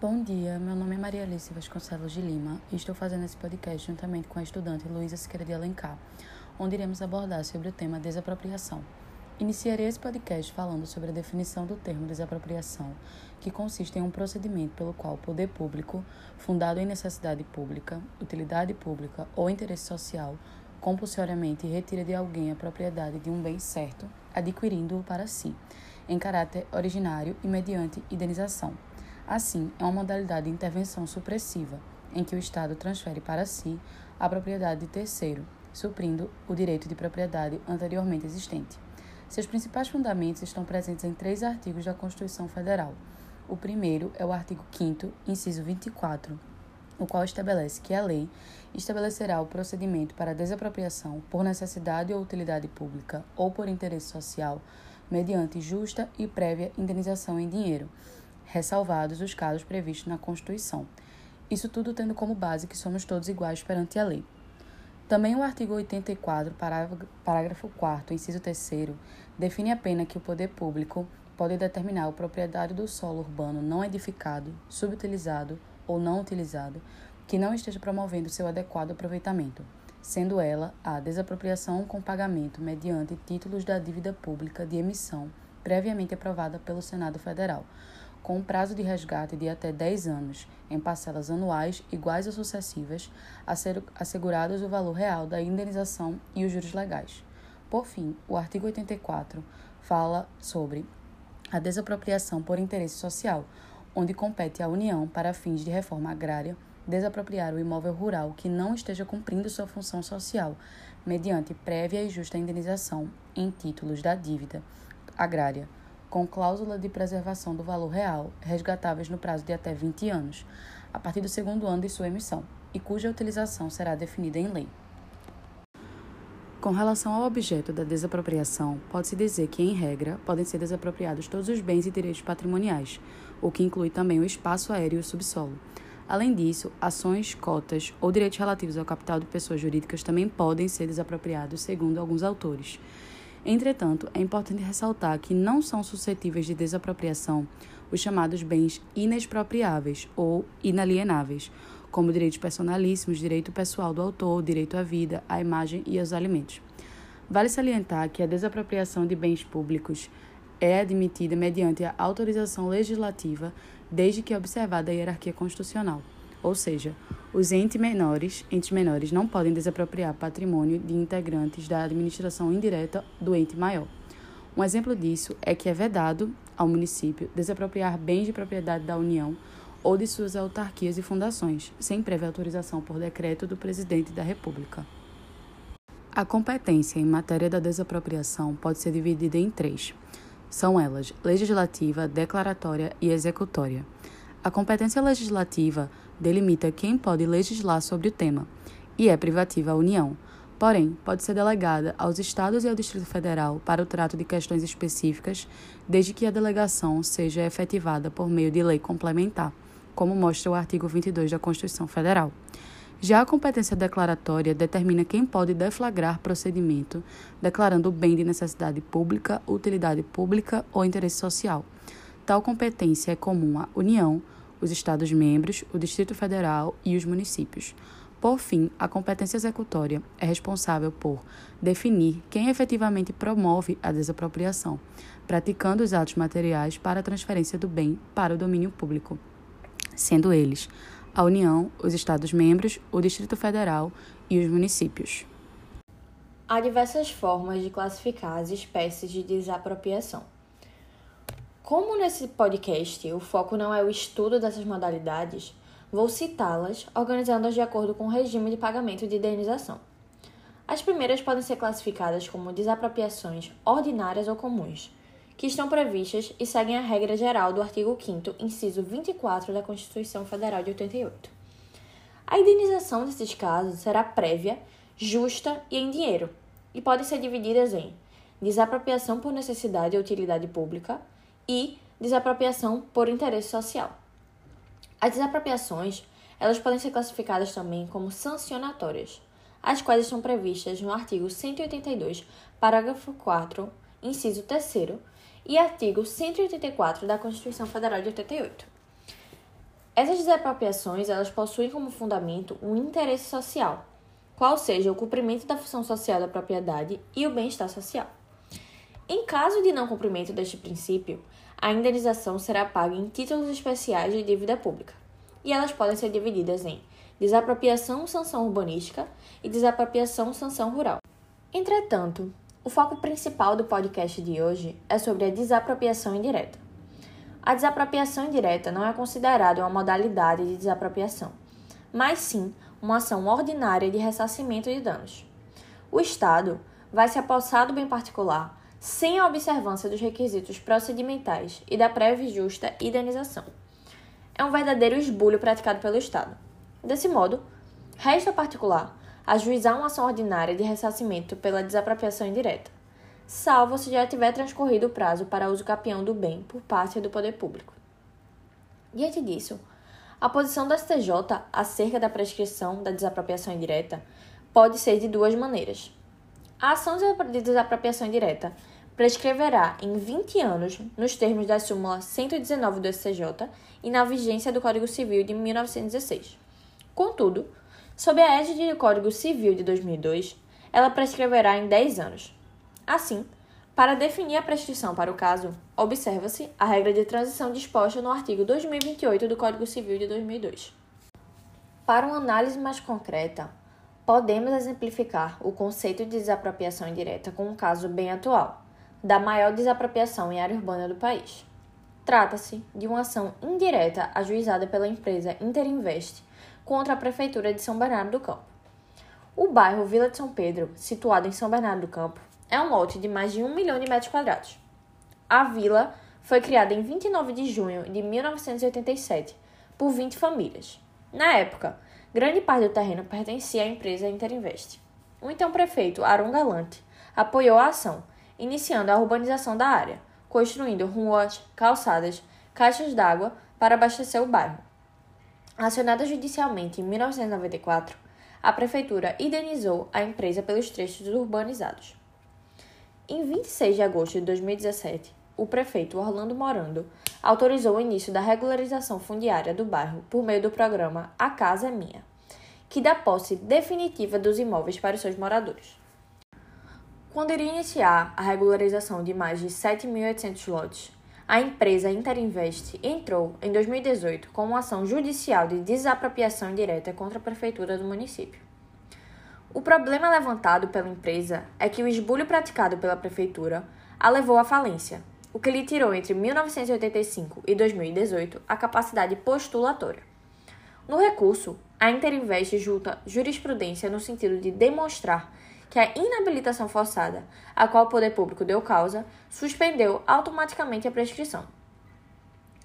Bom dia, meu nome é Maria Alice Vasconcelos de Lima e estou fazendo esse podcast juntamente com a estudante Luísa Siqueira de Alencar, onde iremos abordar sobre o tema desapropriação. Iniciarei esse podcast falando sobre a definição do termo desapropriação, que consiste em um procedimento pelo qual o poder público, fundado em necessidade pública, utilidade pública ou interesse social, compulsoriamente retira de alguém a propriedade de um bem certo, adquirindo-o para si, em caráter originário e mediante indenização. Assim, é uma modalidade de intervenção supressiva, em que o Estado transfere para si a propriedade de terceiro, suprindo o direito de propriedade anteriormente existente. Seus principais fundamentos estão presentes em três artigos da Constituição Federal. O primeiro é o artigo 5, inciso 24, o qual estabelece que a lei estabelecerá o procedimento para desapropriação por necessidade ou utilidade pública ou por interesse social, mediante justa e prévia indenização em dinheiro ressalvados os casos previstos na Constituição. Isso tudo tendo como base que somos todos iguais perante a lei. Também o artigo 84, parágrafo 4 inciso 3 define a pena que o poder público pode determinar o proprietário do solo urbano não edificado, subutilizado ou não utilizado, que não esteja promovendo seu adequado aproveitamento, sendo ela a desapropriação com pagamento mediante títulos da dívida pública de emissão previamente aprovada pelo Senado Federal, com um prazo de resgate de até 10 anos, em parcelas anuais iguais ou sucessivas, a ser assegurados o valor real da indenização e os juros legais. Por fim, o artigo 84 fala sobre a desapropriação por interesse social, onde compete à União, para fins de reforma agrária, desapropriar o imóvel rural que não esteja cumprindo sua função social, mediante prévia e justa indenização em títulos da dívida agrária com cláusula de preservação do valor real, resgatáveis no prazo de até 20 anos, a partir do segundo ano de sua emissão, e cuja utilização será definida em lei. Com relação ao objeto da desapropriação, pode-se dizer que, em regra, podem ser desapropriados todos os bens e direitos patrimoniais, o que inclui também o espaço aéreo e o subsolo. Além disso, ações, cotas ou direitos relativos ao capital de pessoas jurídicas também podem ser desapropriados, segundo alguns autores. Entretanto, é importante ressaltar que não são suscetíveis de desapropriação os chamados bens inexpropriáveis ou inalienáveis, como direitos personalíssimos, direito pessoal do autor, direito à vida, à imagem e aos alimentos. Vale salientar que a desapropriação de bens públicos é admitida mediante a autorização legislativa, desde que observada a hierarquia constitucional. Ou seja, os entes menores, entes menores não podem desapropriar patrimônio de integrantes da administração indireta do ente maior. Um exemplo disso é que é vedado ao município desapropriar bens de propriedade da União ou de suas autarquias e fundações, sem prévia autorização por decreto do presidente da República. A competência em matéria da desapropriação pode ser dividida em três. São elas legislativa, declaratória e executória. A competência legislativa delimita quem pode legislar sobre o tema e é privativa à União. Porém, pode ser delegada aos Estados e ao Distrito Federal para o trato de questões específicas, desde que a delegação seja efetivada por meio de lei complementar, como mostra o artigo 22 da Constituição Federal. Já a competência declaratória determina quem pode deflagrar procedimento declarando o bem de necessidade pública, utilidade pública ou interesse social. Tal competência é comum à União, os Estados-membros, o Distrito Federal e os municípios. Por fim, a competência executória é responsável por definir quem efetivamente promove a desapropriação, praticando os atos materiais para a transferência do bem para o domínio público, sendo eles a União, os Estados-membros, o Distrito Federal e os municípios. Há diversas formas de classificar as espécies de desapropriação. Como nesse podcast o foco não é o estudo dessas modalidades, vou citá-las, organizando-as de acordo com o regime de pagamento de indenização. As primeiras podem ser classificadas como desapropriações ordinárias ou comuns, que estão previstas e seguem a regra geral do artigo 5 inciso 24 da Constituição Federal de 88. A indenização desses casos será prévia, justa e em dinheiro, e podem ser divididas em desapropriação por necessidade ou utilidade pública, e desapropriação por interesse social. As desapropriações, elas podem ser classificadas também como sancionatórias, as quais estão previstas no artigo 182, parágrafo 4, inciso 3 e artigo 184 da Constituição Federal de 88. Essas desapropriações, elas possuem como fundamento um interesse social, qual seja o cumprimento da função social da propriedade e o bem-estar social. Em caso de não cumprimento deste princípio, a indenização será paga em títulos especiais de dívida pública, e elas podem ser divididas em desapropriação sanção urbanística e desapropriação sanção rural. Entretanto, o foco principal do podcast de hoje é sobre a desapropriação indireta. A desapropriação indireta não é considerada uma modalidade de desapropriação, mas sim uma ação ordinária de ressarcimento de danos. O Estado vai se apossar do bem particular sem a observância dos requisitos procedimentais e da prévia e justa indenização. É um verdadeiro esbulho praticado pelo Estado. Desse modo, resta particular ajuizar uma ação ordinária de ressarcimento pela desapropriação indireta, salvo se já tiver transcorrido o prazo para uso capião do bem por parte do poder público. Diante disso, a posição do STJ acerca da prescrição da desapropriação indireta pode ser de duas maneiras. A ação de desapropriação indireta prescreverá em 20 anos, nos termos da súmula 119 do STJ e na vigência do Código Civil de 1916. Contudo, sob a égide do Código Civil de 2002, ela prescreverá em 10 anos. Assim, para definir a prescrição para o caso, observa-se a regra de transição disposta no artigo 2028 do Código Civil de 2002. Para uma análise mais concreta, podemos exemplificar o conceito de desapropriação indireta com um caso bem atual, da maior desapropriação em área urbana do país. Trata-se de uma ação indireta ajuizada pela empresa Interinvest contra a Prefeitura de São Bernardo do Campo. O bairro Vila de São Pedro, situado em São Bernardo do Campo, é um lote de mais de um milhão de metros quadrados. A vila foi criada em 29 de junho de 1987 por 20 famílias. Na época, grande parte do terreno pertencia à empresa Interinvest. O então prefeito Aron Galante apoiou a ação, iniciando a urbanização da área, construindo ruas, calçadas, caixas d'água para abastecer o bairro. Acionada judicialmente em 1994, a prefeitura indenizou a empresa pelos trechos urbanizados. Em 26 de agosto de 2017, o prefeito Orlando Morando autorizou o início da regularização fundiária do bairro por meio do programa A Casa é Minha, que dá posse definitiva dos imóveis para os seus moradores. Quando iria iniciar a regularização de mais de 7.800 lotes, a empresa Interinvest entrou, em 2018, com uma ação judicial de desapropriação indireta contra a prefeitura do município. O problema levantado pela empresa é que o esbulho praticado pela prefeitura a levou à falência, o que lhe tirou entre 1985 e 2018 a capacidade postulatória. No recurso, a Interinvest junta jurisprudência no sentido de demonstrar que a inabilitação forçada, a qual o poder público deu causa, suspendeu automaticamente a prescrição.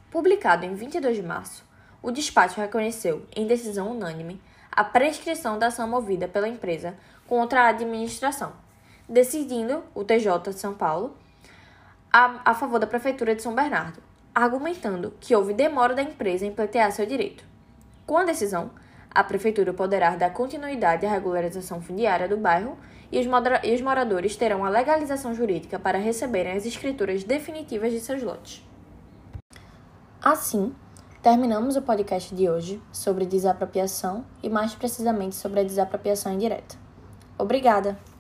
Publicado em 22 de março, o despacho reconheceu, em decisão unânime, a prescrição da ação movida pela empresa contra a administração, decidindo o TJ de São Paulo a, a favor da Prefeitura de São Bernardo, argumentando que houve demora da empresa em pleitear seu direito. Com a decisão, a Prefeitura poderá dar continuidade à regularização fundiária do bairro e os, e os moradores terão a legalização jurídica para receberem as escrituras definitivas de seus lotes. Assim, terminamos o podcast de hoje sobre desapropriação e, mais precisamente, sobre a desapropriação indireta. Obrigada!